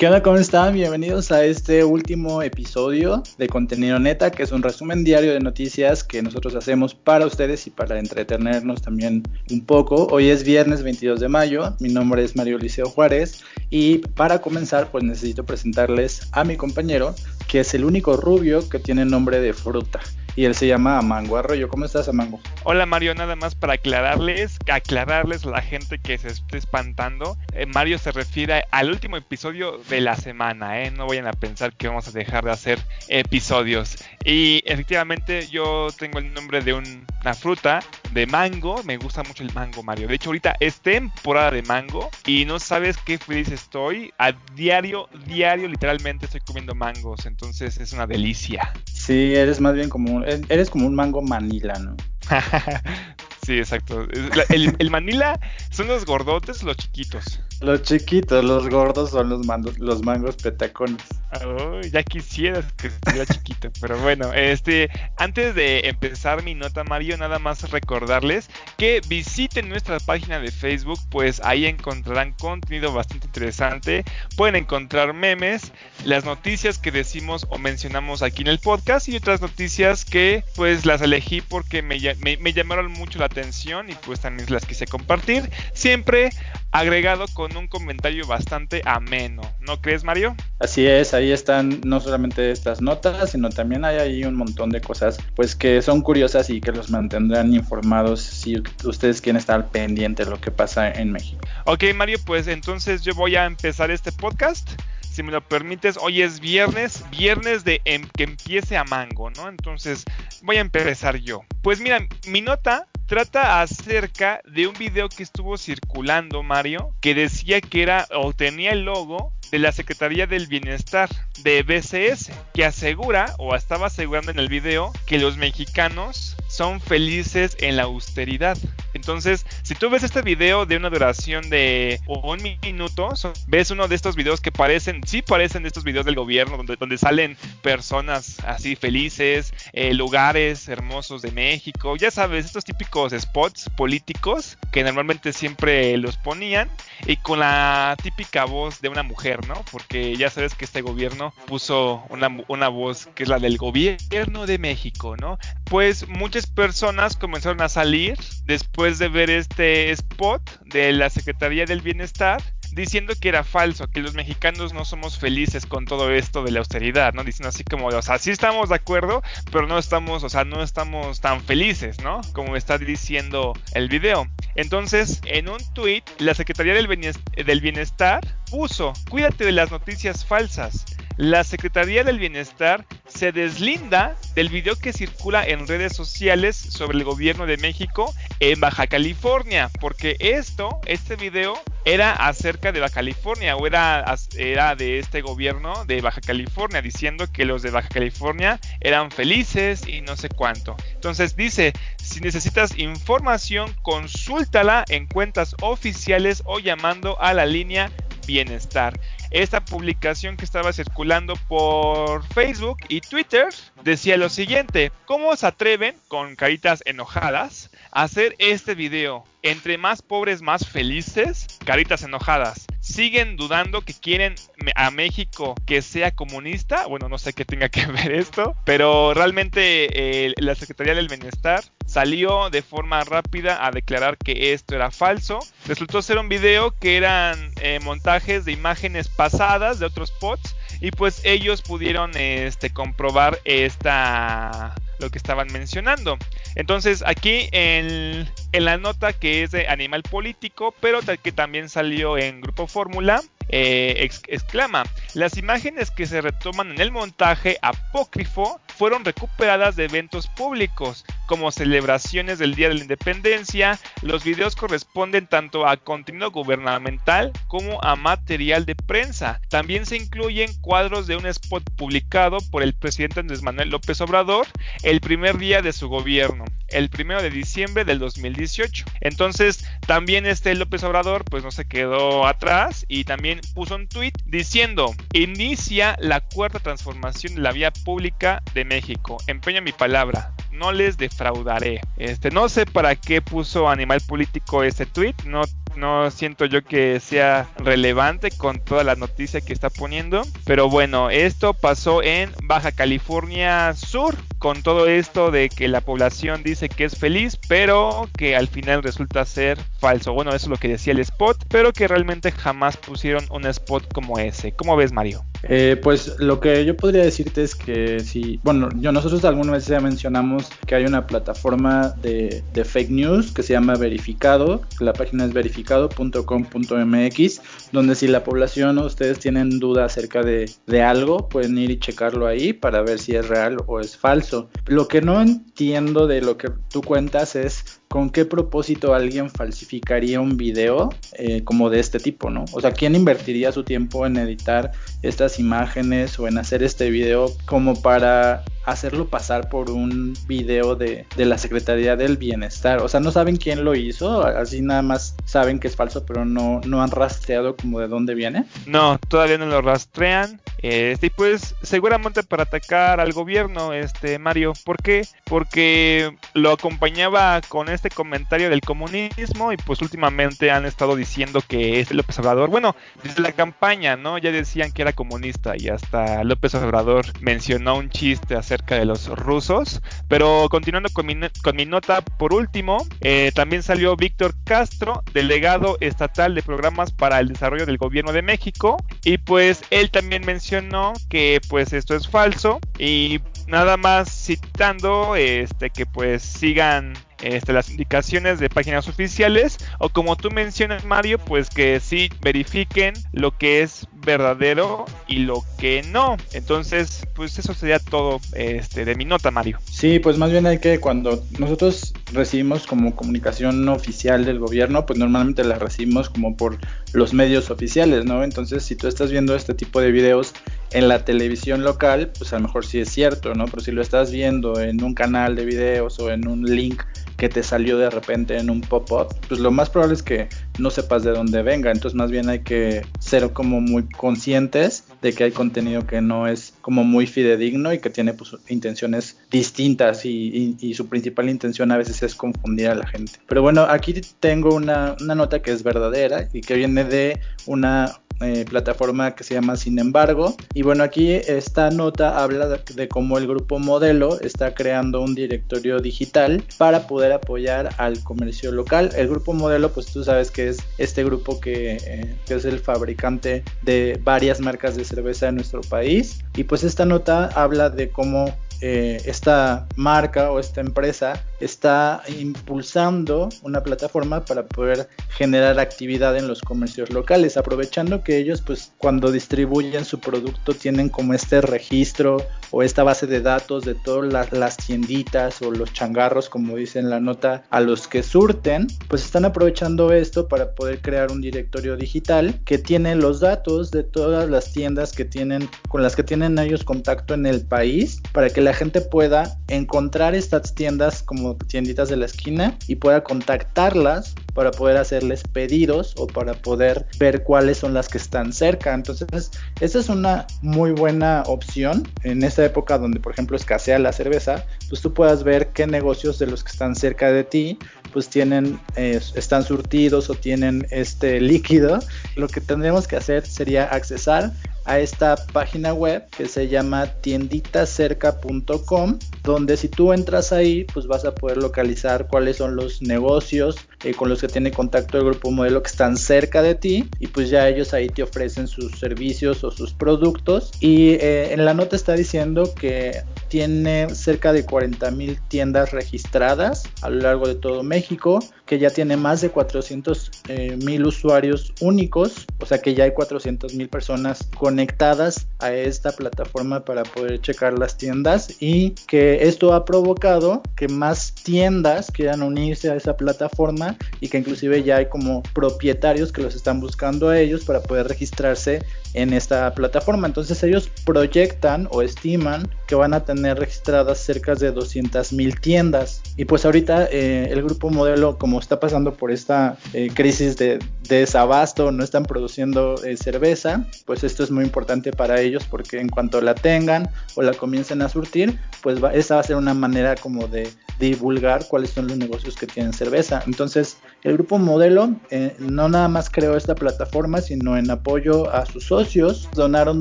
¿Qué onda? ¿Cómo están? Bienvenidos a este último episodio de Contenido Neta, que es un resumen diario de noticias que nosotros hacemos para ustedes y para entretenernos también un poco. Hoy es viernes 22 de mayo, mi nombre es Mario Liceo Juárez y para comenzar pues necesito presentarles a mi compañero, que es el único rubio que tiene nombre de fruta y él se llama Amango Arroyo. ¿Cómo estás, Amango? Hola, Mario. Nada más para aclararles, aclararles a la gente que se esté espantando. Eh, Mario se refiere al último episodio de la semana, ¿eh? No vayan a pensar que vamos a dejar de hacer episodios. Y efectivamente, yo tengo el nombre de una fruta, de mango. Me gusta mucho el mango, Mario. De hecho, ahorita es temporada de mango y no sabes qué feliz estoy. A diario, diario, literalmente estoy comiendo mangos. Entonces es una delicia. Sí, eres más bien como eres como un mango manila, ¿no? sí, exacto. El, el, Manila son los gordotes, los chiquitos. Los chiquitos, los gordos son los, mandos, los mangos petacones. Oh, ya quisieras que estuviera chiquito, pero bueno, este, antes de empezar mi nota Mario, nada más recordarles que visiten nuestra página de Facebook, pues ahí encontrarán contenido bastante interesante, pueden encontrar memes, las noticias que decimos o mencionamos aquí en el podcast y otras noticias que pues las elegí porque me, me, me llamaron mucho la atención y pues también las quise compartir, siempre agregado con un comentario bastante ameno, ¿no crees Mario? Así es, ahí están no solamente estas notas, sino también hay ahí un montón de cosas pues que son curiosas y que los mantendrán informados si ustedes quieren estar pendientes de lo que pasa en México. Ok Mario, pues entonces yo voy a empezar este podcast si me lo permites, hoy es viernes, viernes de em, que empiece a mango, ¿no? Entonces voy a empezar yo. Pues mira, mi nota trata acerca de un video que estuvo circulando, Mario, que decía que era o tenía el logo de la Secretaría del Bienestar de BCS, que asegura o estaba asegurando en el video que los mexicanos son felices en la austeridad. Entonces, si tú ves este video de una duración de un minuto, ves uno de estos videos que parecen, sí parecen estos videos del gobierno, donde, donde salen personas así felices, eh, lugares hermosos de México, ya sabes, estos típicos spots políticos que normalmente siempre los ponían y con la típica voz de una mujer, ¿no? Porque ya sabes que este gobierno puso una, una voz que es la del gobierno de México, ¿no? Pues muchas personas comenzaron a salir después de ver este spot de la Secretaría del Bienestar diciendo que era falso, que los mexicanos no somos felices con todo esto de la austeridad, ¿no? Diciendo así como, o sea, sí estamos de acuerdo, pero no estamos, o sea, no estamos tan felices, ¿no? Como está diciendo el video. Entonces, en un tweet, la Secretaría del Bienestar puso, cuídate de las noticias falsas. La Secretaría del Bienestar se deslinda del video que circula en redes sociales sobre el gobierno de México en Baja California, porque esto, este video era acerca de Baja California o era, era de este gobierno de Baja California diciendo que los de Baja California eran felices y no sé cuánto. Entonces dice, si necesitas información, consúltala en cuentas oficiales o llamando a la línea bienestar. Esta publicación que estaba circulando por Facebook y Twitter decía lo siguiente, ¿cómo se atreven con caritas enojadas a hacer este video? Entre más pobres, más felices, caritas enojadas siguen dudando que quieren a México que sea comunista. Bueno, no sé qué tenga que ver esto, pero realmente eh, la Secretaría del Bienestar salió de forma rápida a declarar que esto era falso. Resultó ser un video que eran eh, montajes de imágenes pasadas de otros pods y pues ellos pudieron este, comprobar esta lo que estaban mencionando. Entonces aquí en, en la nota que es de Animal Político, pero que también salió en Grupo Fórmula, eh, exclama, las imágenes que se retoman en el montaje apócrifo fueron recuperadas de eventos públicos, como celebraciones del Día de la Independencia, los videos corresponden tanto a contenido gubernamental como a material de prensa. También se incluyen cuadros de un spot publicado por el presidente Andrés Manuel López Obrador el primer día de su gobierno, el primero de diciembre del 2018. Entonces, también este López Obrador pues no se quedó atrás y también puso un tweet diciendo, inicia la cuarta transformación de la vía pública de México. Empeño mi palabra, no les defraudaré. Este, no sé para qué puso Animal Político este tweet, no no siento yo que sea relevante con toda la noticia que está poniendo. Pero bueno, esto pasó en Baja California Sur, con todo esto de que la población dice que es feliz, pero que al final resulta ser falso. Bueno, eso es lo que decía el spot, pero que realmente jamás pusieron un spot como ese. ¿Cómo ves, Mario? Eh, pues lo que yo podría decirte es que si, bueno, yo nosotros alguna vez ya mencionamos que hay una plataforma de, fake news que se llama Verificado, la página es verificado.com.mx, donde si la población o ustedes tienen duda acerca de, de algo, pueden ir y checarlo ahí para ver si es real o es falso. Lo que no entiendo de lo que tú cuentas es ¿con qué propósito alguien falsificaría un video eh, como de este tipo, no? O sea, ¿quién invertiría su tiempo en editar estas imágenes o en hacer este video como para hacerlo pasar por un video de, la Secretaría del Bienestar. O sea, no saben quién lo hizo, así nada más saben que es falso, pero no, no han rastreado como de dónde viene. No, todavía no lo rastrean. Este, y pues seguramente para atacar al gobierno, este Mario. ¿Por qué? Porque lo acompañaba con este comentario del comunismo y pues últimamente han estado diciendo que es López Obrador, bueno, desde la campaña, ¿no? Ya decían que era comunista y hasta López Obrador mencionó un chiste acerca de los rusos. Pero continuando con mi, con mi nota, por último, eh, también salió Víctor Castro, delegado estatal de programas para el desarrollo del gobierno de México y pues él también mencionó que pues esto es falso y nada más citando este que pues sigan este, las indicaciones de páginas oficiales o como tú mencionas Mario pues que sí verifiquen lo que es verdadero y lo que no. Entonces pues eso sería todo este de mi nota Mario. Sí pues más bien hay que cuando nosotros recibimos como comunicación oficial del gobierno pues normalmente la recibimos como por los medios oficiales no entonces si tú estás viendo este tipo de videos en la televisión local, pues a lo mejor sí es cierto, ¿no? Pero si lo estás viendo en un canal de videos o en un link que te salió de repente en un pop-up, pues lo más probable es que no sepas de dónde venga. Entonces más bien hay que ser como muy conscientes de que hay contenido que no es como muy fidedigno y que tiene pues, intenciones distintas y, su principal intención a veces es confundir a la gente. Pero bueno, aquí tengo una, una nota que es verdadera y que viene de una eh, plataforma que se llama Sin embargo. Y bueno, aquí esta nota habla de, cómo el grupo modelo está creando un directorio digital para poder apoyar al comercio local. El grupo modelo, pues tú sabes que es este grupo que, eh, que es el fabricante de varias marcas de cerveza en nuestro país. Y pues esta nota habla de cómo eh, esta marca o esta empresa está impulsando una plataforma para poder generar actividad en los comercios locales, aprovechando que ellos pues cuando distribuyen su producto tienen como este registro o esta base de datos de todas las, tienditas o los changarros, como dice en la nota, a los que surten, pues están aprovechando esto para poder crear un directorio digital que tiene los datos de todas las tiendas que tienen, con las que tienen ellos contacto en el país, para que la gente pueda encontrar estas tiendas como tienditas de la esquina y pueda contactarlas para poder hacerles pedidos o para poder ver cuáles son las que están cerca. Entonces, esta es una muy buena opción en esta época donde, por ejemplo, escasea la cerveza, pues tú puedas ver qué negocios de los que están cerca de ti, pues tienen, eh, están surtidos o tienen este líquido. Lo que tendríamos que hacer sería accesar a esta página web que se llama tienditacerca.com donde si tú entras ahí pues vas a poder localizar cuáles son los negocios eh, con los que tiene contacto el grupo modelo que están cerca de ti y pues ya ellos ahí te ofrecen sus servicios o sus productos. Y eh, en la nota está diciendo que tiene cerca de 40 mil tiendas registradas a lo largo de todo México, que ya tiene más de 400 eh, mil usuarios únicos, o sea que ya hay 400 mil personas conectadas a esta plataforma para poder checar las tiendas y que esto ha provocado que más tiendas quieran unirse a esa plataforma y que inclusive ya hay como propietarios que los están buscando a ellos para poder registrarse en esta plataforma. Entonces ellos proyectan o estiman que van a tener registradas cerca de 200 mil tiendas. Y pues ahorita eh, el grupo modelo, como está pasando por esta eh, crisis de, desabasto, no están produciendo eh, cerveza, pues esto es muy importante para ellos porque en cuanto la tengan o la comiencen a surtir, pues va, esa va a ser una manera como de divulgar cuáles son los negocios que tienen cerveza. Entonces, el grupo Modelo eh, no nada más creó esta plataforma, sino en apoyo a sus socios, donaron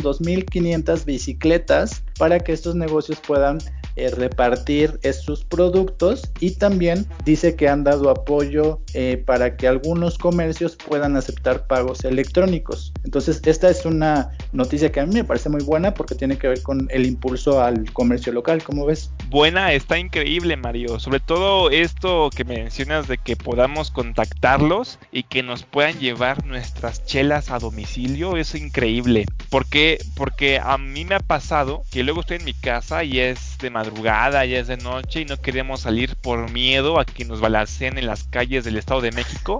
2.500 bicicletas para que estos negocios puedan eh, repartir estos productos y también dice que han dado apoyo eh, para que algunos comercios puedan aceptar pagos electrónicos. Entonces esta es una noticia que a mí me parece muy buena porque tiene que ver con el impulso al comercio local, ¿cómo ves? Buena, está increíble Mario, sobre todo esto que mencionas de que podamos contactarlos y que nos puedan llevar nuestras chelas a domicilio, es increíble. ¿Por qué? Porque a mí me ha pasado que luego estoy en mi casa y es de madrugada, ya es de noche y no queremos salir por miedo a que nos balanceen en las calles del Estado de México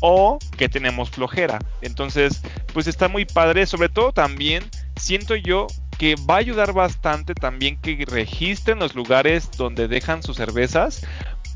o que tenemos flojera. Entonces, pues está muy padre, sobre todo también siento yo que va a ayudar bastante también que registren los lugares donde dejan sus cervezas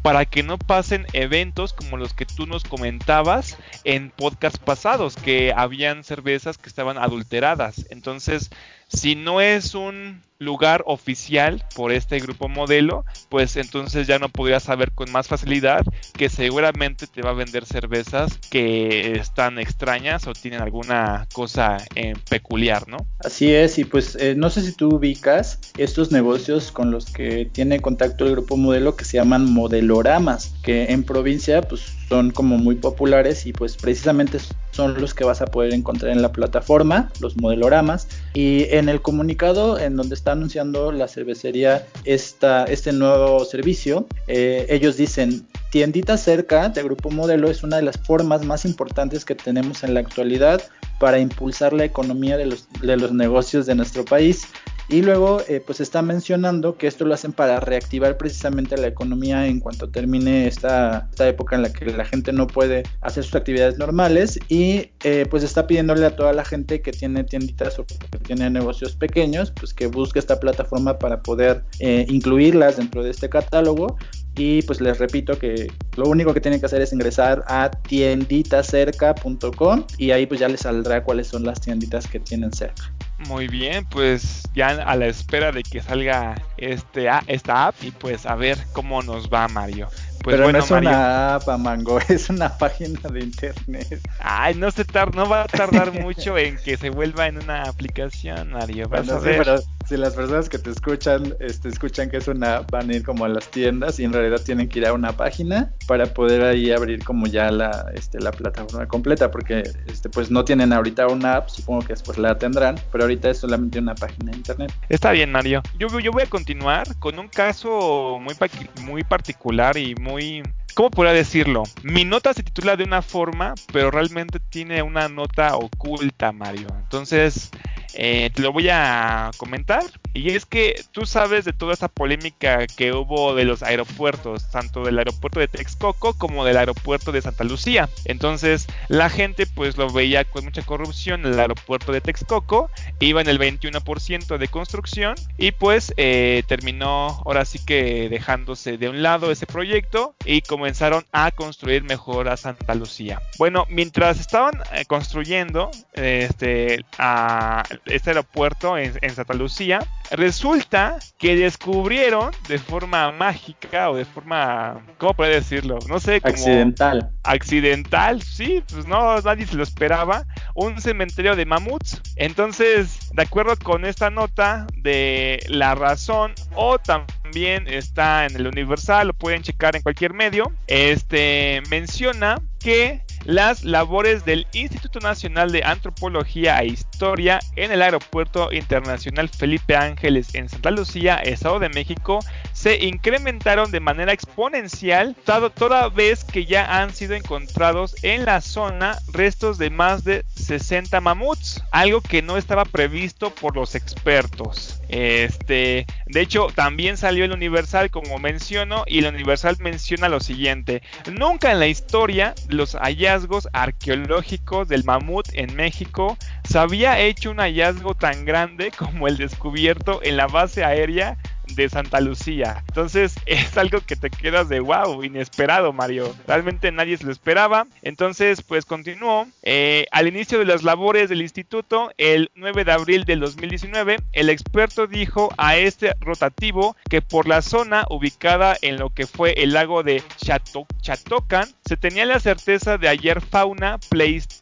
para que no pasen eventos como los que tú nos comentabas en podcasts pasados, que habían cervezas que estaban adulteradas. Entonces, si no es un lugar oficial por este grupo modelo, pues entonces ya no podrías saber con más facilidad que seguramente te va a vender cervezas que están extrañas o tienen alguna cosa eh, peculiar, ¿no? Así es, y pues eh, no sé si tú ubicas estos negocios con los que tiene contacto el grupo modelo que se llaman modeloramas, que en provincia pues son como muy populares y pues precisamente son los que vas a poder encontrar en la plataforma, los modeloramas, y en el comunicado en donde está anunciando la cervecería esta, este nuevo servicio. Eh, ellos dicen, tiendita cerca de Grupo Modelo es una de las formas más importantes que tenemos en la actualidad para impulsar la economía de los, de los negocios de nuestro país. Y luego, eh, pues está mencionando que esto lo hacen para reactivar precisamente la economía en cuanto termine esta, esta época en la que la gente no puede hacer sus actividades normales. Y eh, pues está pidiéndole a toda la gente que tiene tienditas o que tiene negocios pequeños, pues que busque esta plataforma para poder eh, incluirlas dentro de este catálogo. Y pues les repito que lo único que tienen que hacer es ingresar a tienditacerca.com y ahí pues ya les saldrá cuáles son las tienditas que tienen cerca. Muy bien, pues ya a la espera de que salga este, esta app y pues a ver cómo nos va Mario. Pues Pero no es una app, Mango, es una página de internet. Ay, no se tar no va a tardar mucho en que se vuelva en una aplicación, Mario. Vas a ver. pero si las personas que te escuchan, este, escuchan que es una, van a ir como a las tiendas y en realidad tienen que ir a una página para poder ahí abrir como ya la, este, la plataforma completa, porque este, pues no tienen ahorita una app, supongo que después la tendrán, pero ahorita es solamente una página de internet. Está bien, Mario. Yo, yo voy a continuar con un caso muy, muy particular y muy muy... ¿Cómo podría decirlo? Mi nota se titula de una forma, pero realmente tiene una nota oculta, Mario. Entonces, eh, te lo voy a comentar. Y es que tú sabes de toda esta polémica que hubo de los aeropuertos, tanto del aeropuerto de Texcoco como del aeropuerto de Santa Lucía. Entonces la gente pues lo veía con mucha corrupción el aeropuerto de Texcoco, iba en el 21% de construcción y pues eh, terminó ahora sí que dejándose de un lado ese proyecto y comenzaron a construir mejor a Santa Lucía. Bueno, mientras estaban eh, construyendo este, a este aeropuerto en, Santa Lucía, resulta que descubrieron de forma mágica o de forma, ¿cómo puedo decirlo? No sé, como accidental. Accidental, sí, pues no, nadie se lo esperaba, un cementerio de mamuts. Entonces, de acuerdo con esta nota de La Razón o también está en el Universal, lo pueden checar en cualquier medio, este menciona que las labores del Instituto Nacional de Antropología e Historia en el Aeropuerto Internacional Felipe Ángeles en Santa Lucía, Estado de México, se incrementaron de manera exponencial toda vez que ya han sido encontrados en la zona restos de más de 60 mamuts, algo que no estaba previsto por los expertos. Este, de hecho, también salió el Universal como menciono y el Universal menciona lo siguiente: nunca en la historia los hallazgos arqueológicos del mamut en México se había hecho un hallazgo tan grande como el descubierto en la base aérea de Santa Lucía. Entonces es algo que te quedas de wow, inesperado Mario. Realmente nadie se lo esperaba. Entonces pues continuó. Eh, al inicio de las labores del instituto, el 9 de abril del 2019, el experto dijo a este rotativo que por la zona ubicada en lo que fue el lago de Chatocan, se tenía la certeza de hallar fauna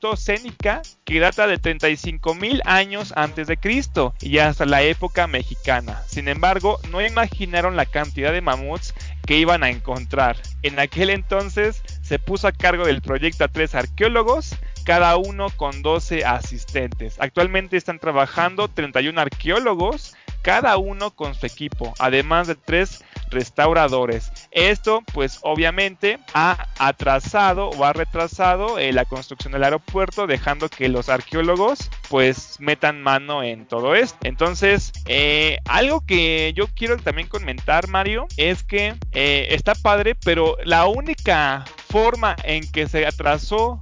pleistocénica que data de 35 mil años antes de Cristo y hasta la época mexicana. Sin embargo, no imaginaron la cantidad de mamuts que iban a encontrar. En aquel entonces se puso a cargo del proyecto a tres arqueólogos, cada uno con 12 asistentes. Actualmente están trabajando 31 arqueólogos cada uno con su equipo, además de tres restauradores. Esto pues obviamente ha atrasado o ha retrasado eh, la construcción del aeropuerto dejando que los arqueólogos pues metan mano en todo esto. Entonces eh, algo que yo quiero también comentar Mario es que eh, está padre pero la única forma en que se atrasó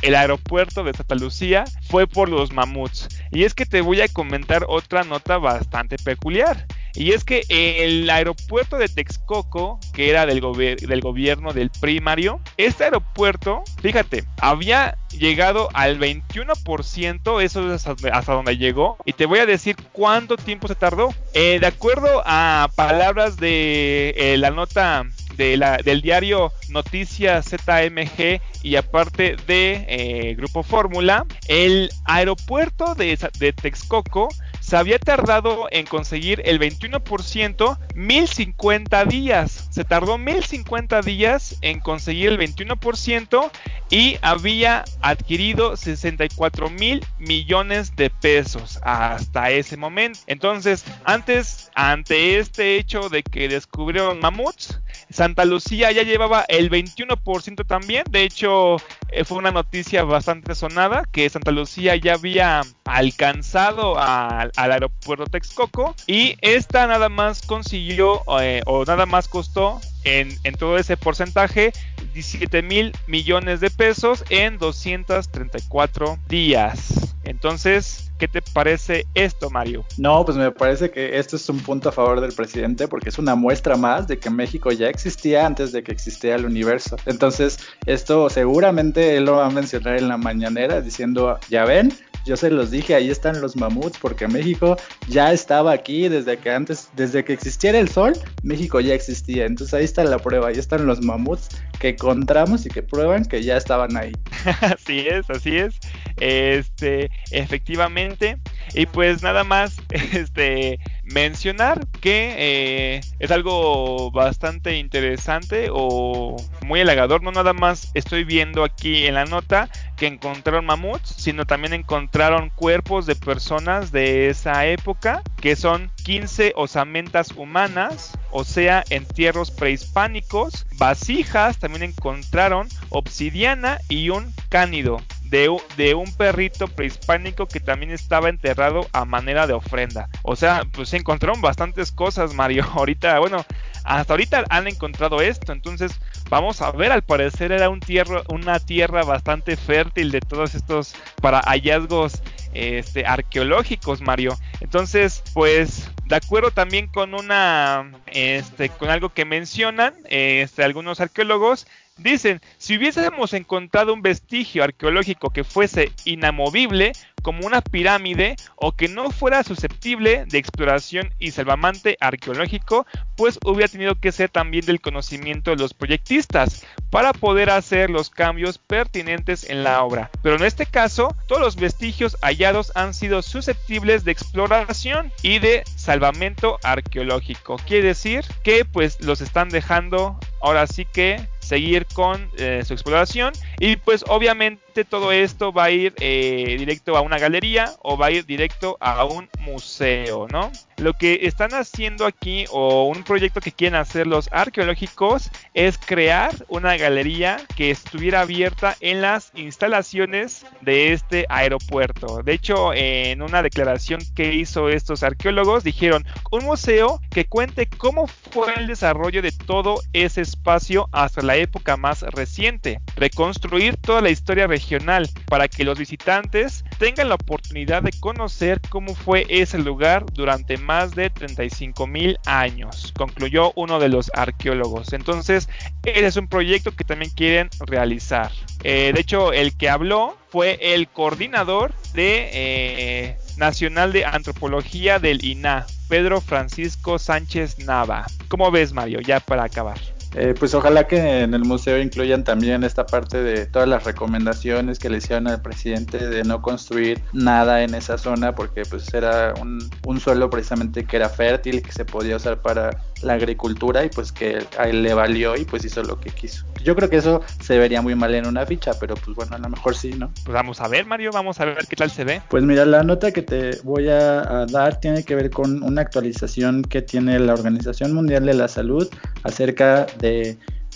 el aeropuerto de Santa Lucía fue por los mamuts. Y es que te voy a comentar otra nota bastante peculiar. Y es que el aeropuerto de Texcoco, que era del, gobierno del primario, este aeropuerto, fíjate, había llegado al 21%, eso es hasta, donde llegó, y te voy a decir cuánto tiempo se tardó. Eh, de acuerdo a palabras de eh, la nota del diario Noticias ZMG y aparte de eh, Grupo Fórmula, el aeropuerto de, de Texcoco se había tardado en conseguir el 21%, 1050 días. Se tardó 1050 días en conseguir el 21% y había adquirido 64 mil millones de pesos hasta ese momento. Entonces, antes, ante este hecho de que descubrieron mamuts, Santa Lucía ya llevaba el 21% también. De hecho, eh, fue una noticia bastante sonada que Santa Lucía ya había alcanzado al aeropuerto Texcoco y esta nada más consiguió eh, o nada más costó en, en, todo ese porcentaje 17 mil millones de pesos en 234 días. Entonces, ¿qué te parece esto, Mario? No, pues me parece que esto es un punto a favor del presidente porque es una muestra más de que México ya existía antes de que existiera el universo. Entonces, esto seguramente él lo va a mencionar en la mañanera diciendo, ya ven, yo se los dije, ahí están los mamuts, porque México ya estaba aquí desde que antes, desde que existiera el sol, México ya existía. Entonces ahí está la prueba, ahí están los mamuts que encontramos y que prueban que ya estaban ahí. así es, así es. Este, efectivamente. Y pues nada más, este, mencionar que eh, es algo bastante interesante o muy halagador. No nada más estoy viendo aquí en la nota que encontraron mamuts, sino también encontraron cuerpos de personas de esa época, que son 15 osamentas humanas, o sea, entierros prehispánicos, vasijas, también encontraron obsidiana y un cánido de, un perrito prehispánico que también estaba enterrado a manera de ofrenda. O sea, pues se encontraron bastantes cosas, Mario. Ahorita, bueno, hasta ahorita han encontrado esto. Entonces, vamos a ver, al parecer era un tierra, una tierra bastante fértil de todos estos para hallazgos este, arqueológicos, Mario. Entonces, pues, de acuerdo también con una, este, con algo que mencionan, este, algunos arqueólogos, Dicen, si hubiésemos encontrado un vestigio arqueológico que fuese inamovible, como una pirámide, o que no fuera susceptible de exploración y salvamante arqueológico, pues hubiera tenido que ser también del conocimiento de los proyectistas, para poder hacer los cambios pertinentes en la obra. Pero en este caso, todos los vestigios hallados han sido susceptibles de exploración y de salvamento arqueológico. Quiere decir que pues los están dejando ahora sí que seguir con eh, su exploración y pues obviamente todo esto va a ir eh, directo a una galería o va a ir directo a un museo, ¿no? Lo que están haciendo aquí o un proyecto que quieren hacer los arqueológicos es crear una galería que estuviera abierta en las instalaciones de este aeropuerto. De hecho, en una declaración que hizo estos arqueólogos dijeron un museo que cuente cómo fue el desarrollo de todo ese espacio hasta la la época más reciente, reconstruir toda la historia regional para que los visitantes tengan la oportunidad de conocer cómo fue ese lugar durante más de 35 mil años, concluyó uno de los arqueólogos. Entonces, ese es un proyecto que también quieren realizar. Eh, de hecho, el que habló fue el coordinador de eh, Nacional de Antropología del INA, Pedro Francisco Sánchez Nava. ¿Cómo ves, Mario? Ya para acabar. Eh, pues ojalá que en el museo incluyan también esta parte de todas las recomendaciones que le hicieron al presidente de no construir nada en esa zona porque pues era un, un suelo precisamente que era fértil que se podía usar para la agricultura y pues que a él le valió y pues hizo lo que quiso. Yo creo que eso se vería muy mal en una ficha, pero pues bueno, a lo mejor sí, ¿no? Pues vamos a ver, Mario, vamos a ver qué tal se ve. Pues mira, la nota que te voy a, dar tiene que ver con una actualización que tiene la Organización Mundial de la Salud acerca de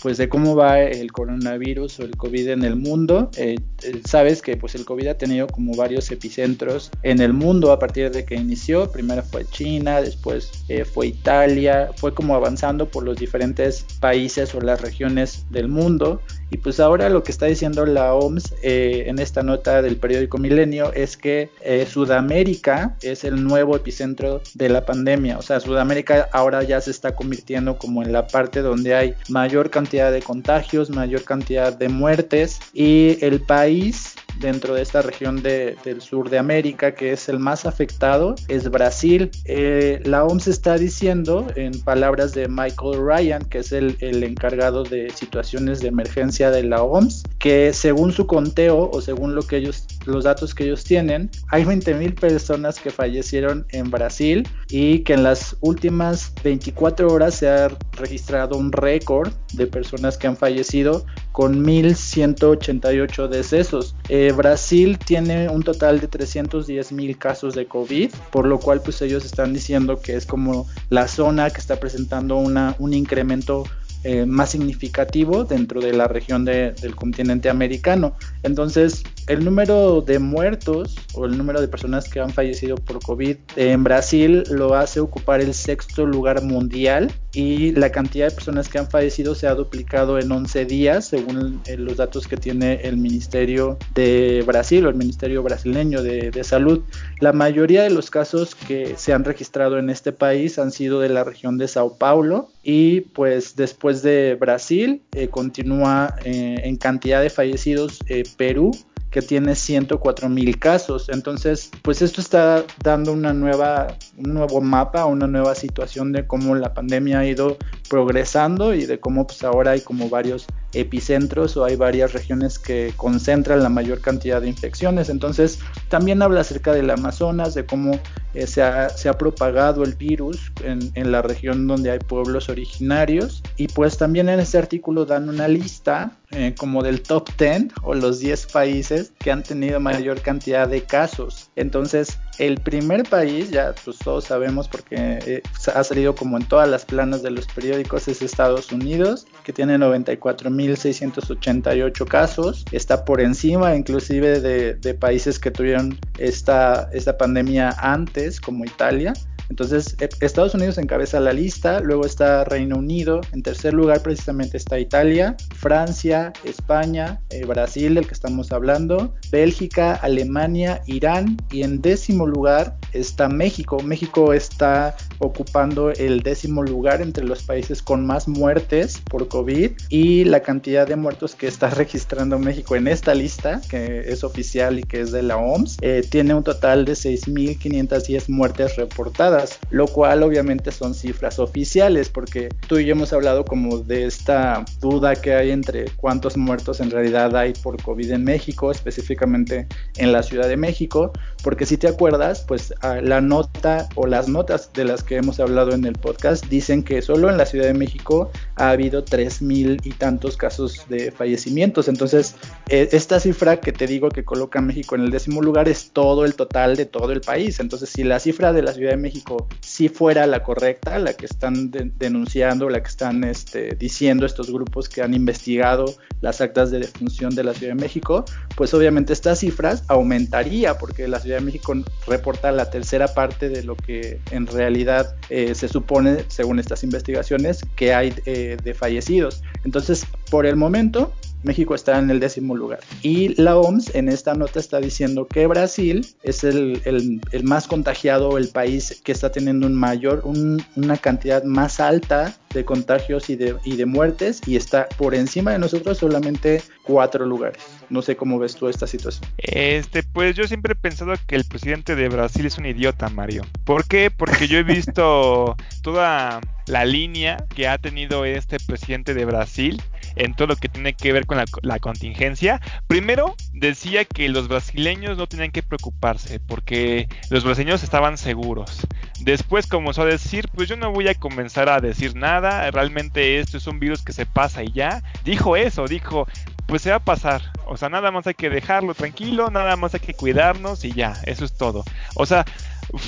pues de cómo va el coronavirus o el COVID en el mundo. Eh, eh, sabes que pues el COVID ha tenido como varios epicentros en el mundo a partir de que inició. Primero fue China, después eh, fue Italia, fue como avanzando por los diferentes países o las regiones del mundo. Y pues ahora lo que está diciendo la OMS en esta nota del periódico Milenio es que Sudamérica es el nuevo epicentro de la pandemia. O sea, Sudamérica ahora ya se está convirtiendo como en la parte donde hay mayor cantidad de contagios, mayor cantidad de muertes y el país dentro de esta región del sur de América, que es el más afectado, es Brasil. Eh, la OMS está diciendo, en palabras de Michael Ryan, que es el, el, encargado de situaciones de emergencia de la OMS, que según su conteo o según lo que ellos, los datos que ellos tienen, hay 20.000 personas que fallecieron en Brasil y que en las últimas 24 horas se ha registrado un récord de personas que han fallecido con 1.188 decesos. Eh, Brasil tiene un total de 310 mil casos de COVID, por lo cual pues ellos están diciendo que es como la zona que está presentando una, un incremento eh, más significativo dentro de la región del continente americano. Entonces, el número de muertos o el número de personas que han fallecido por COVID en Brasil lo hace ocupar el sexto lugar mundial y la cantidad de personas que han fallecido se ha duplicado en 11 días, según eh, los datos que tiene el Ministerio de Brasil o el Ministerio brasileño de, de Salud. La mayoría de los casos que se han registrado en este país han sido de la región de Sao Paulo y pues después de Brasil eh, continúa eh, en cantidad de fallecidos Perú que tiene 104 mil casos. Entonces, pues esto está dando una nueva, un nuevo mapa, una nueva situación de cómo la pandemia ha ido progresando y de cómo pues ahora hay como varios epicentros o hay varias regiones que concentran la mayor cantidad de infecciones. Entonces, también habla acerca del Amazonas, de cómo eh, se, ha, se, ha, propagado el virus en, en, la región donde hay pueblos originarios. Y pues también en este artículo dan una lista eh, como del top 10 o los 10 países que han tenido mayor cantidad de casos. Entonces, el primer país, ya pues todos sabemos porque eh, ha salido como en todas las planas de los periódicos, es Estados Unidos, que tiene 94.688 casos. Está por encima inclusive de, de países que tuvieron esta, esta pandemia antes, como Italia. Entonces, e, Estados Unidos encabeza la lista, luego está Reino Unido, en tercer lugar precisamente está Italia, Francia, España, eh, Brasil, del que estamos hablando, Bélgica, Alemania, Irán y en décimo lugar está México. México está ocupando el décimo lugar entre los países con más muertes por COVID y la cantidad de muertos que está registrando México en esta lista, que es oficial y que es de la OMS, eh, tiene un total de 6.510 muertes reportadas lo cual obviamente son cifras oficiales, porque tú y yo hemos hablado como de esta duda que hay entre cuántos muertos en realidad hay por COVID en México, específicamente en la Ciudad de México, porque si te acuerdas, pues ah, la nota o las notas de las que hemos hablado en el podcast dicen que solo en la Ciudad de México ha habido tres mil y tantos casos de fallecimientos. Entonces, e, esta cifra que te digo que coloca a México en el décimo lugar es todo el total de todo el país. Entonces, si la cifra de la Ciudad de México México sí fuera la correcta, la que están denunciando, la que están este, diciendo estos grupos que han investigado las actas de defunción de la Ciudad de México, pues obviamente estas cifras aumentaría porque la Ciudad de México reporta la tercera parte de lo que en realidad eh, se supone, según estas investigaciones, que hay eh, de fallecidos. Entonces, por el momento, México está en el décimo lugar. Y la OMS en esta nota está diciendo que Brasil es el, más contagiado, el país que está teniendo un mayor, una cantidad más alta de contagios y de, y de muertes y está por encima de nosotros solamente cuatro lugares. No sé cómo ves tú esta situación. Este, pues yo siempre he pensado que el presidente de Brasil es un idiota, Mario. ¿Por qué? Porque yo he visto toda la línea que ha tenido este presidente de Brasil en todo lo que tiene que ver con la, contingencia. Primero, decía que los brasileños no tenían que preocuparse porque los brasileños estaban seguros. Después comenzó a decir, pues yo no voy a comenzar a decir nada, realmente esto es un virus que se pasa y ya. Dijo eso, dijo, pues se va a pasar. O sea, nada más hay que dejarlo tranquilo, nada más hay que cuidarnos y ya, eso es todo. O sea,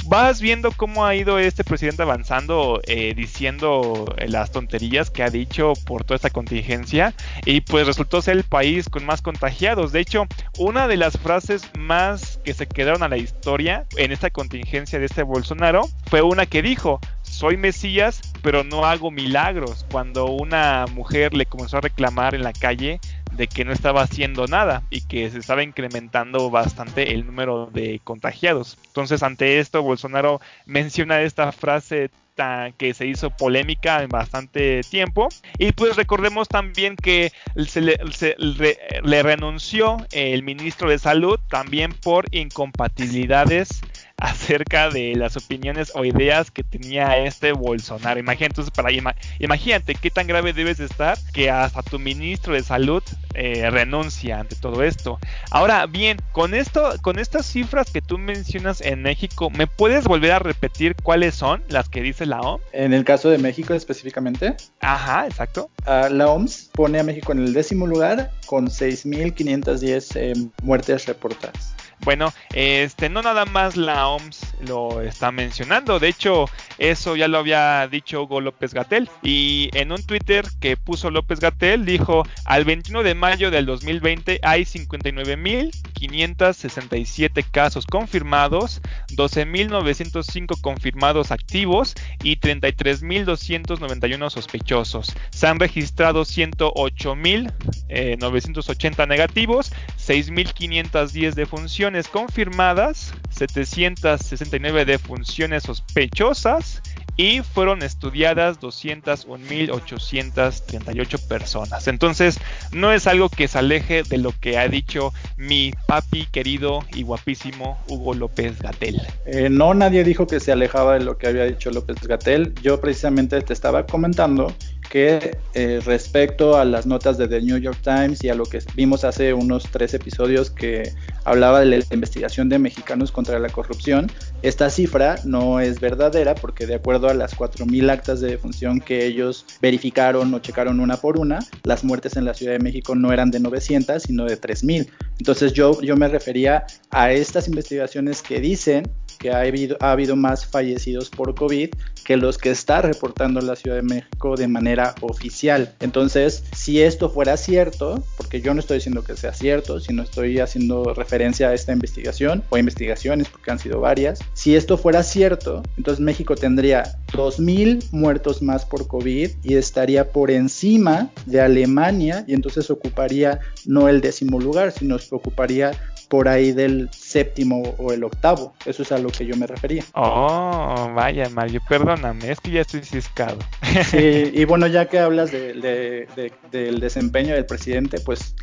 vas viendo cómo ha ido este presidente avanzando, eh, diciendo las tonterías que ha dicho por toda esta contingencia y pues resultó ser el país con más contagiados. De hecho, una de las frases más que se quedaron a la historia en esta contingencia de este Bolsonaro fue una que dijo, soy Mesías, pero no hago milagros. Cuando una mujer le comenzó a reclamar en la calle de que no estaba haciendo nada y que se estaba incrementando bastante el número de contagiados. Entonces, ante esto, Bolsonaro menciona esta frase que se hizo polémica en bastante tiempo. Y pues recordemos también que se le renunció el ministro de Salud también por incompatibilidades acerca de las opiniones o ideas que tenía este Bolsonaro. Imagínate, entonces, para imagínate qué tan grave debes estar que hasta tu ministro de salud eh, renuncia ante todo esto. Ahora bien, con esto, con estas cifras que tú mencionas en México, ¿me puedes volver a repetir cuáles son las que dice la OMS? En el caso de México específicamente. Ajá, exacto. Ah, la OMS pone a México en el décimo lugar con 6.510 eh, muertes reportadas. Bueno, este no nada más la OMS lo está mencionando, de hecho eso ya lo había dicho Hugo López Gatel y en un Twitter que puso López Gatel dijo al 21 de mayo del 2020 hay 59.567 casos confirmados, 12.905 confirmados activos y 33.291 sospechosos. Se han registrado 108.980 negativos, 6.510 defunciones confirmadas, 769 defunciones sospechosas y fueron estudiadas 201.838 personas. Entonces, no es algo que se aleje de lo que ha dicho mi papi querido y guapísimo Hugo López Gatel. Eh, no, nadie dijo que se alejaba de lo que había dicho López Gatel. Yo precisamente te estaba comentando que eh, respecto a las notas de The New York Times y a lo que vimos hace unos tres episodios que hablaba de la investigación de mexicanos contra la corrupción, esta cifra no es verdadera porque de acuerdo a las 4.000 actas de defunción que ellos verificaron o checaron una por una, las muertes en la Ciudad de México no eran de 900, sino de 3.000. Entonces yo, yo me refería a estas investigaciones que dicen que ha habido, ha habido más fallecidos por COVID que los que está reportando la Ciudad de México de manera oficial. Entonces, si esto fuera cierto, porque yo no estoy diciendo que sea cierto, sino estoy haciendo referencia a esta investigación o investigaciones, porque han sido varias, si esto fuera cierto, entonces México tendría 2.000 muertos más por COVID y estaría por encima de Alemania y entonces ocuparía no el décimo lugar, sino ocuparía por ahí del séptimo o el octavo. Eso es a lo que yo me refería. Oh, vaya Mario, perdóname, es que ya estoy ciscado. Sí, y bueno, ya que hablas de, del desempeño del presidente, pues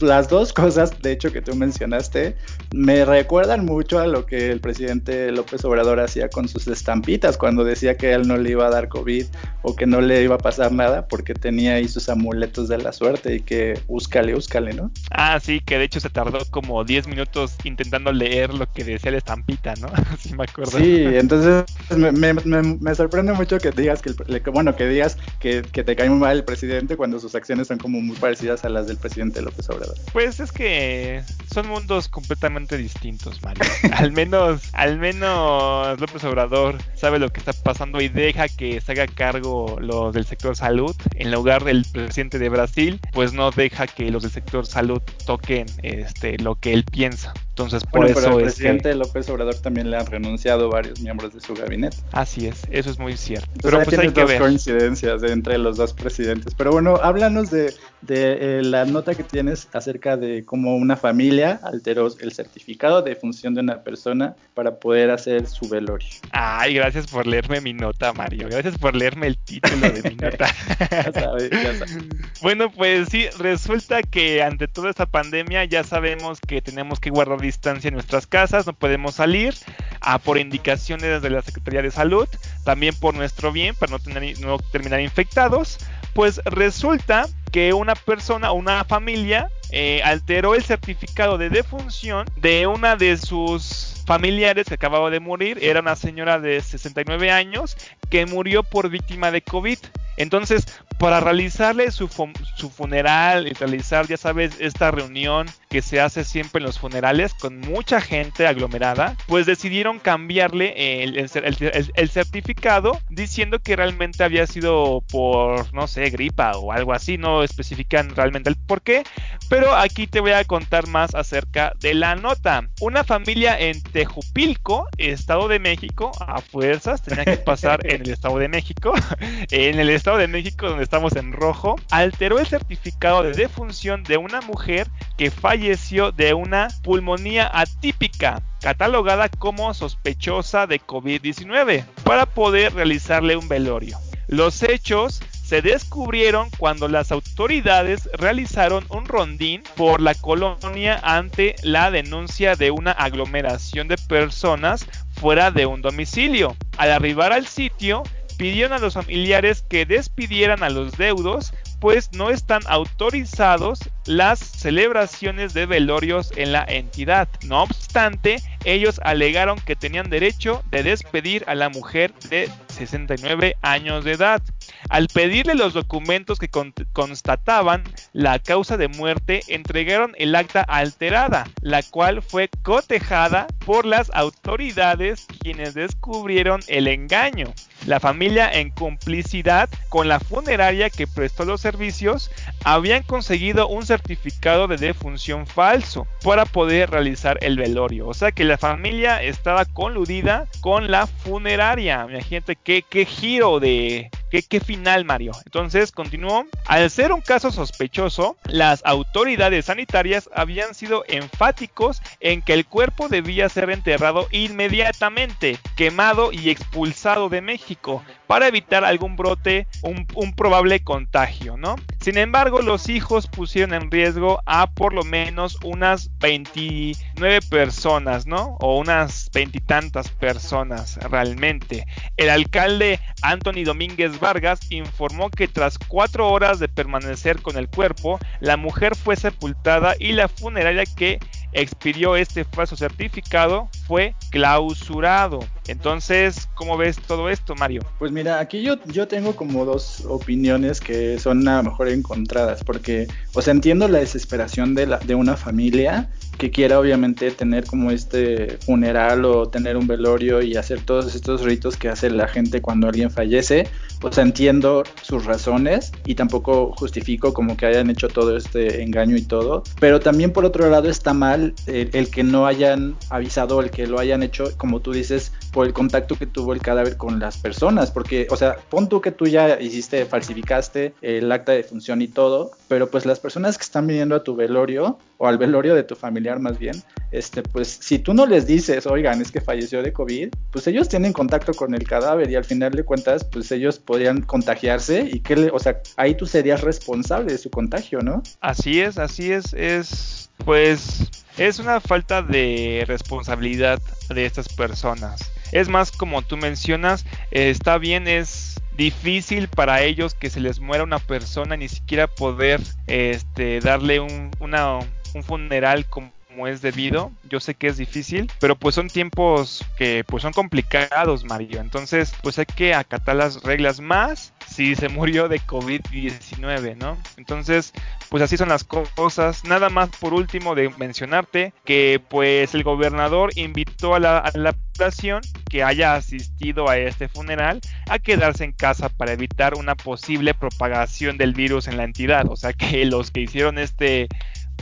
las dos cosas, de hecho, que tú mencionaste, me recuerdan mucho a lo que el presidente López Obrador hacía con sus estampitas, cuando decía que él no le iba a dar COVID o que no le iba a pasar nada porque tenía ahí sus amuletos de la suerte y que úscale, úscale, ¿no? Ah, sí, que de hecho se tardó como 10 minutos intentando leer lo que decía la estampita, ¿no? sí me acuerdo. Sí, entonces Pues me, sorprende mucho que digas que, bueno, que digas que, te cae muy mal el presidente cuando sus acciones son como muy parecidas a las del presidente López Obrador. Pues es que son mundos completamente distintos, Mario. al menos, al menos López Obrador sabe lo que está pasando y deja que se haga cargo los del sector salud. En lugar del presidente de Brasil, pues no deja que los del sector salud toquen este lo que él piensa. Entonces, por eso pero el presidente López Obrador también le han renunciado varios miembros de su gabinete. Así es, eso es muy cierto. pero pues hay que dos coincidencias entre los dos presidentes. Pero bueno, háblanos de, de eh, la nota que tienes acerca de cómo una familia alteró el certificado de función de una persona para poder hacer su velorio. Ay, gracias por leerme mi nota, Mario. Gracias por leerme el título de mi nota. ya sabes, ya sabes. Bueno, pues sí, resulta que ante toda esta pandemia ya sabemos que tenemos que guardar distancia en nuestras casas, no podemos salir, a por indicaciones de la Secretaría de Salud, también por nuestro bien, para no, tener, no terminar infectados, pues resulta que una persona, una familia, eh, alteró el certificado de defunción de una de sus familiares que acababa de morir. Era una señora de 69 años que murió por víctima de COVID. Entonces, para realizarle su, su, funeral y realizar, ya sabes, esta reunión que se hace siempre en los funerales con mucha gente aglomerada, pues decidieron cambiarle el, el, certificado diciendo que realmente había sido por, no sé, gripa o algo así, no especifican realmente el por qué, pero aquí te voy a contar más acerca de la nota. Una familia en Tejupilco, Estado de México, a fuerzas, tenía que pasar en el Estado de México, en el Estado de México donde estamos en rojo, alteró el certificado de defunción de una mujer que falleció de una pulmonía atípica catalogada como sospechosa de COVID-19 para poder realizarle un velorio. Los hechos se descubrieron cuando las autoridades realizaron un rondín por la colonia ante la denuncia de una aglomeración de personas fuera de un domicilio. Al arribar al sitio, pidieron a los familiares que despidieran a los deudos, pues no están autorizados las celebraciones de velorios en la entidad. No obstante, ellos alegaron que tenían derecho de despedir a la mujer de 69 años de edad. Al pedirle los documentos que constataban la causa de muerte, entregaron el acta alterada, la cual fue cotejada por las autoridades quienes descubrieron el engaño. La familia, en complicidad con la funeraria que prestó los servicios, habían conseguido un certificado de defunción falso para poder realizar el velorio. O sea que la familia estaba coludida con la funeraria. Imagínate qué, qué giro de, ¿Qué, final, Mario? Entonces, continuó. Al ser un caso sospechoso, las autoridades sanitarias habían sido enfáticos en que el cuerpo debía ser enterrado inmediatamente, quemado y expulsado de México, para evitar algún brote, un, un probable contagio, ¿no? Sin embargo, los hijos pusieron en riesgo a por lo menos unas 29 personas, ¿no? O unas veintitantas personas realmente. El alcalde Anthony Domínguez Vargas informó que tras cuatro horas de permanecer con el cuerpo, la mujer fue sepultada y la funeraria que expidió este falso certificado fue clausurado. Entonces, ¿cómo ves todo esto, Mario? Pues mira, aquí yo, yo tengo como dos opiniones que son a lo mejor encontradas, porque, o sea, entiendo la desesperación de, de una familia que quiera obviamente tener como este funeral o tener un velorio y hacer todos estos ritos que hace la gente cuando alguien fallece, pues entiendo sus razones y tampoco justifico como que hayan hecho todo este engaño y todo, pero también por otro lado está mal el, el que no hayan avisado, el que lo hayan hecho, como tú dices, por el contacto que tuvo el cadáver con las personas, porque, o sea, pon tú que tú ya hiciste, falsificaste el acta de función y todo, pero pues las personas que están viniendo a tu velorio o al velorio de tu familiar más bien, este, pues si tú no les dices, oigan, es que falleció de COVID, pues ellos tienen contacto con el cadáver y al final de cuentas, pues ellos podrían contagiarse y que, le, o sea, ahí tú serías responsable de su contagio, ¿no? Así es, así es, es, pues, es una falta de responsabilidad de estas personas. Es más, como tú mencionas, está bien, es difícil para ellos que se les muera una persona, ni siquiera poder este, darle un, un funeral como como es debido. Yo sé que es difícil, pero pues son tiempos que pues son complicados, Mario. Entonces, pues hay que acatar las reglas más si se murió de COVID-19, ¿no? Entonces, pues así son las cosas. Nada más por último de mencionarte que pues el gobernador invitó a la, población que haya asistido a este funeral a quedarse en casa para evitar una posible propagación del virus en la entidad. O sea que los que hicieron este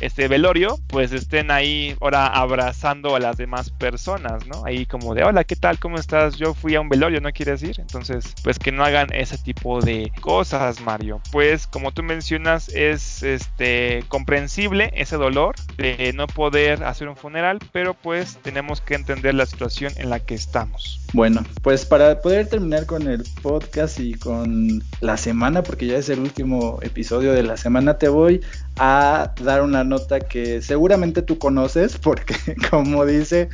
este velorio, pues estén ahí ahora abrazando a las demás personas, ¿no? Ahí como de, hola, ¿qué tal? ¿Cómo estás? Yo fui a un velorio, ¿no quieres ir? Entonces, pues que no hagan ese tipo de cosas, Mario. Pues como tú mencionas, es este comprensible ese dolor de no poder hacer un funeral, pero pues tenemos que entender la situación en la que estamos. Bueno, pues para poder terminar con el podcast y con la semana, porque ya es el último episodio de la semana, te voy a dar una nota que seguramente tú conoces, porque como dice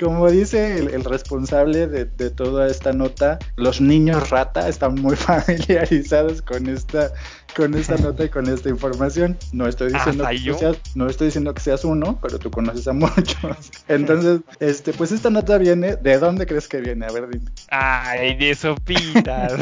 como dice el, responsable de, toda esta nota, los niños rata están muy familiarizados con esta, con esta nota y con esta información. No estoy diciendo que seas, no estoy diciendo que seas uno, pero tú conoces a muchos. Entonces, este, pues esta nota viene, ¿de dónde crees que viene? A ver, dime. Ay, de sopitas.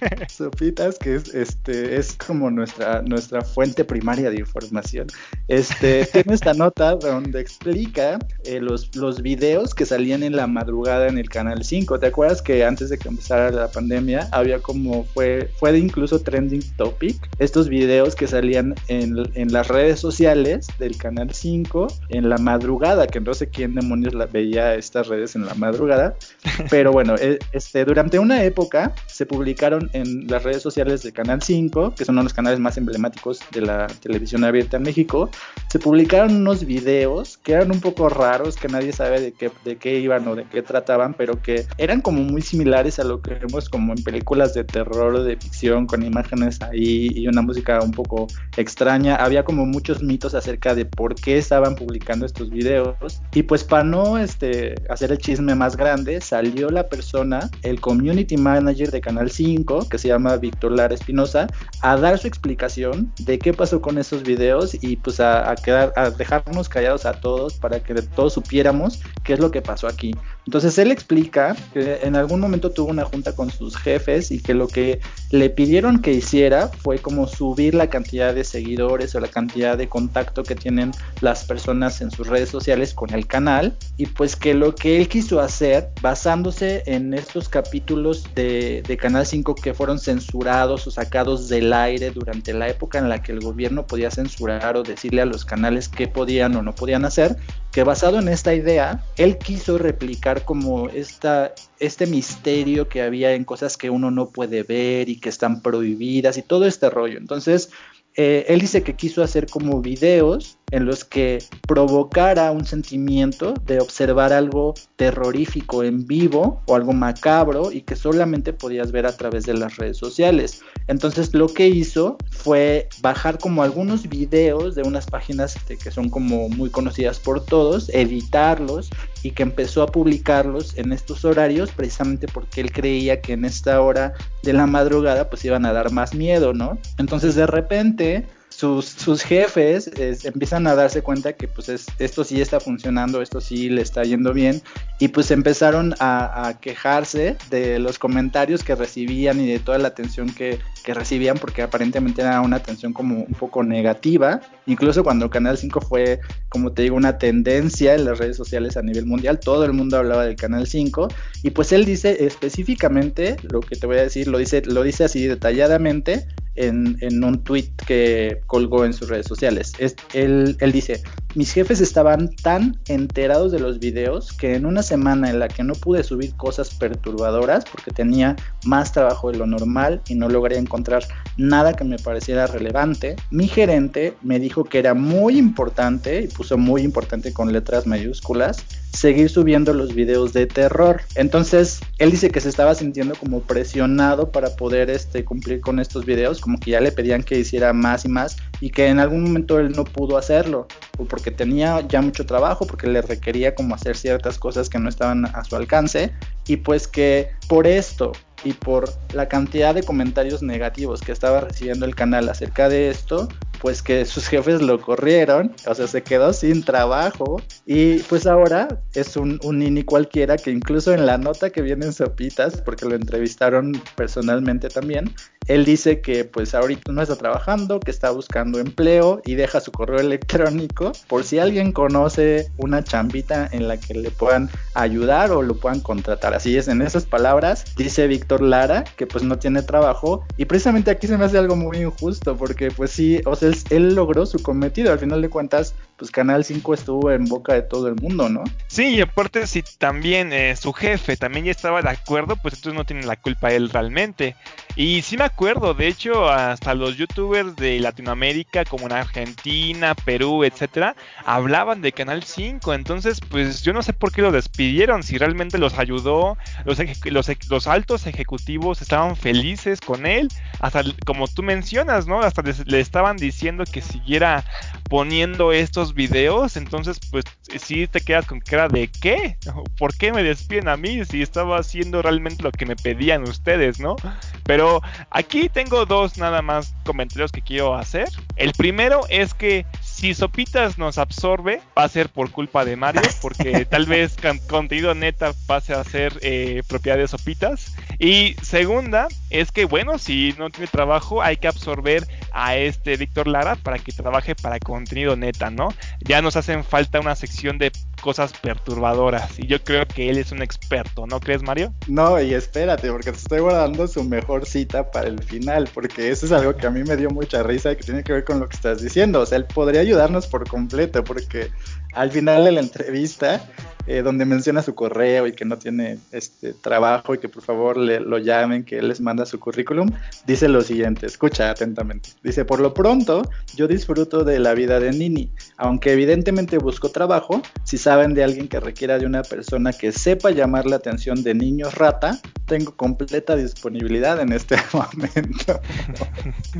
sopitas, que es, este, es como nuestra, nuestra fuente primaria de información. Este, tiene esta nota donde explica eh, los, los videos que salían en la madrugada en el canal 5. ¿Te acuerdas que antes de que empezara la pandemia había como fue, fue incluso trending topic? Estos videos que salían en, en las redes sociales del canal 5 en la madrugada, que no sé quién demonios la veía estas redes en la madrugada, pero bueno, e, este, durante una época se publicaron en las redes sociales del canal 5, que son uno de los canales más emblemáticos de la televisión abierta en México, se publicaron unos videos que eran un poco raros, que nadie sabe de qué, de qué iban o de qué trataban, pero que eran como muy similares a lo que vemos como en películas de terror o de ficción, con imágenes ahí y una música un poco extraña. Había como muchos mitos acerca de por qué estaban publicando estos videos. Y pues para no este, hacer el chisme más grande, salió la persona, el community manager de Canal 5, que se llama Víctor Lara Espinosa, a dar su explicación de qué pasó con esos videos y pues a, a, dejarnos callados a todos para que todos supiéramos qué es lo que pasó aquí. Entonces él explica que en algún momento tuvo una junta con sus jefes y que lo que le pidieron que hiciera fue como subir la cantidad de seguidores o la cantidad de contacto que tienen las personas en sus redes sociales con el canal. Y pues que lo que él quiso hacer basándose en estos capítulos de, de Canal 5 que fueron censurados o sacados del aire durante la época en la que el gobierno podía censurar o decirle a los canales qué podían o no podían hacer, que basado en esta idea, él quiso replicar como esta, este misterio que había en cosas que uno no puede ver y que están prohibidas y todo este rollo. Entonces, eh, él dice que quiso hacer como videos en los que provocara un sentimiento de observar algo terrorífico en vivo o algo macabro y que solamente podías ver a través de las redes sociales. Entonces lo que hizo fue bajar como algunos videos de unas páginas que son como muy conocidas por todos, editarlos y que empezó a publicarlos en estos horarios precisamente porque él creía que en esta hora de la madrugada pues iban a dar más miedo, ¿no? Entonces de repente sus, jefes empiezan a darse cuenta que pues esto sí está funcionando, esto sí le está yendo bien y pues empezaron a, quejarse de los comentarios que recibían y de toda la atención que, que, recibían porque aparentemente era una atención como un poco negativa, incluso cuando Canal 5 fue como te digo una tendencia en las redes sociales a nivel mundial, todo el mundo hablaba del Canal 5 y pues él dice específicamente lo que te voy a decir, lo dice, lo dice así detalladamente en, un tweet que colgó en sus redes sociales. él, él dice, mis jefes estaban tan enterados de los videos que en una semana en la que no pude subir cosas perturbadoras porque tenía más trabajo de lo normal y no logré encontrar nada que me pareciera relevante, mi gerente me dijo que era muy importante, y puso muy importante con letras mayúsculas, seguir subiendo los videos de terror. Entonces, él dice que se estaba sintiendo como presionado para poder este, cumplir con estos videos, como que ya le pedían que hiciera más y más y que en algún momento él no pudo hacerlo, o porque tenía ya mucho trabajo, porque le requería como hacer ciertas cosas que no estaban a su alcance y pues que por esto y por la cantidad de comentarios negativos que estaba recibiendo el canal acerca de esto, pues que sus jefes lo corrieron, o sea, se quedó sin trabajo y pues ahora es un, un nini cualquiera que incluso en la nota que viene en Sopitas, porque lo entrevistaron personalmente también, él dice que pues ahorita no está trabajando, que está buscando empleo y deja su correo electrónico por si alguien conoce una chambita en la que le puedan ayudar o lo puedan contratar. Así es, en esas palabras dice Víctor Lara que pues no tiene trabajo y precisamente aquí se me hace algo muy injusto porque pues sí, o sea, él, logró su cometido, al final de cuentas pues Canal 5 estuvo en boca de todo el mundo, ¿no? Sí, y aparte si también eh, su jefe también ya estaba de acuerdo, pues entonces no tiene la culpa él realmente. Y sí me acuerdo, de hecho, hasta los youtubers de Latinoamérica, como en Argentina, Perú, etcétera, hablaban de Canal 5. Entonces, pues yo no sé por qué lo despidieron, si realmente los ayudó, los, los, los altos ejecutivos estaban felices con él, hasta como tú mencionas, ¿no? Hasta le estaban diciendo que siguiera poniendo estos videos, entonces pues si te quedas con cara de ¿qué? ¿Por qué me despiden a mí si estaba haciendo realmente lo que me pedían ustedes, ¿no? Pero aquí tengo dos nada más comentarios que quiero hacer. El primero es que si Sopitas nos absorbe, va a ser por culpa de Mario, porque tal vez contenido neta pase a ser eh, propiedad de Sopitas. Y segunda, es que bueno, si no tiene trabajo, hay que absorber a este Víctor Lara para que trabaje para contenido neta, ¿no? Ya nos hacen falta una sección de cosas perturbadoras y yo creo que él es un experto, ¿no crees, Mario? No, y espérate, porque te estoy guardando su mejor cita para el final, porque eso es algo que a mí me dio mucha risa y que tiene que ver con lo que estás diciendo. O sea, él podría ayudarnos por completo, porque al final de la entrevista eh, donde menciona su correo y que no tiene este trabajo y que por favor le, lo llamen, que él les manda su currículum, dice lo siguiente, escucha atentamente. Dice, por lo pronto, yo disfruto de la vida de Nini, aunque evidentemente busco trabajo, si saben de alguien que requiera de una persona que sepa llamar la atención de niños rata, tengo completa disponibilidad en este momento.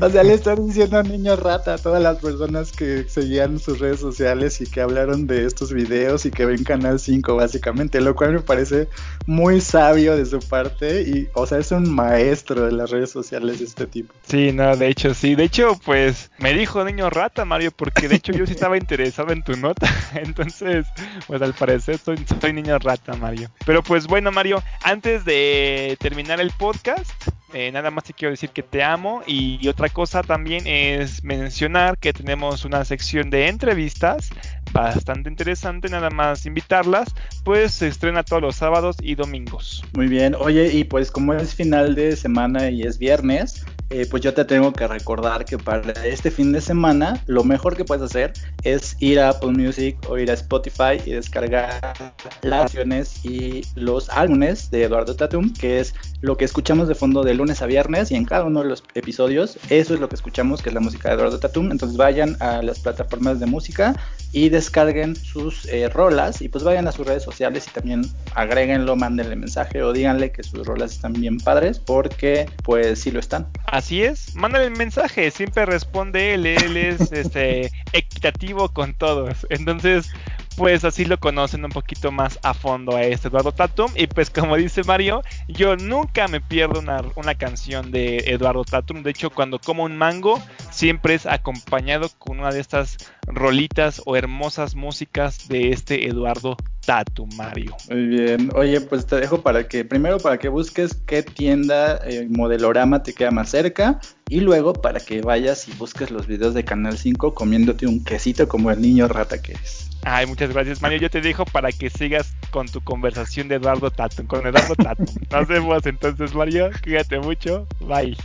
o sea, le están diciendo niños rata a todas las personas que seguían sus redes sociales y que hablaron de estos videos y que ven Canal 5 básicamente, lo cual me parece muy sabio de su parte y, o sea, es un maestro de las redes sociales de este tipo. Sí, no, de hecho, sí, de hecho, pues me dijo niño rata, Mario, porque de hecho yo sí estaba interesado en tu nota, entonces, pues al parecer soy, niño rata, Mario. Pero pues bueno, Mario, antes de terminar el podcast, eh, nada más te quiero decir que te amo y otra cosa también es mencionar que tenemos una sección de entrevistas bastante interesante, nada más invitarlas, pues se estrena todos los sábados y domingos. Muy bien, oye, y pues como es final de semana y es viernes, eh, pues yo te tengo que recordar que para este fin de semana lo mejor que puedes hacer es ir a Apple Music o ir a Spotify y descargar las canciones y los álbumes de Eduardo Tatum, que es lo que escuchamos de fondo de lunes a viernes y en cada uno de los episodios, eso es lo que escuchamos, que es la música de Eduardo Tatum. Entonces vayan a las plataformas de música y descarguen sus eh, rolas y pues vayan a sus redes sociales y también agréguenlo, mándenle mensaje o díganle que sus rolas están bien padres porque pues sí lo están. Así es, mándale el mensaje, siempre responde él, él es este equitativo con todos. Entonces, pues así lo conocen un poquito más a fondo a este Eduardo Tatum. Y pues como dice Mario, yo nunca me pierdo una, canción de Eduardo Tatum. De hecho, cuando como un mango, siempre es acompañado con una de estas rolitas o hermosas músicas de este Eduardo Tatum, Mario. Muy bien. Oye, pues te dejo para que, primero para que busques qué tienda eh, modelorama te queda más cerca. Y luego para que vayas y busques los videos de Canal 5 comiéndote un quesito como el niño rata que es. Ay, muchas gracias, Mario. Yo te dejo para que sigas con tu conversación de Eduardo Tatum, con Eduardo Tatum. Nos vemos entonces, Mario. Cuídate mucho. Bye.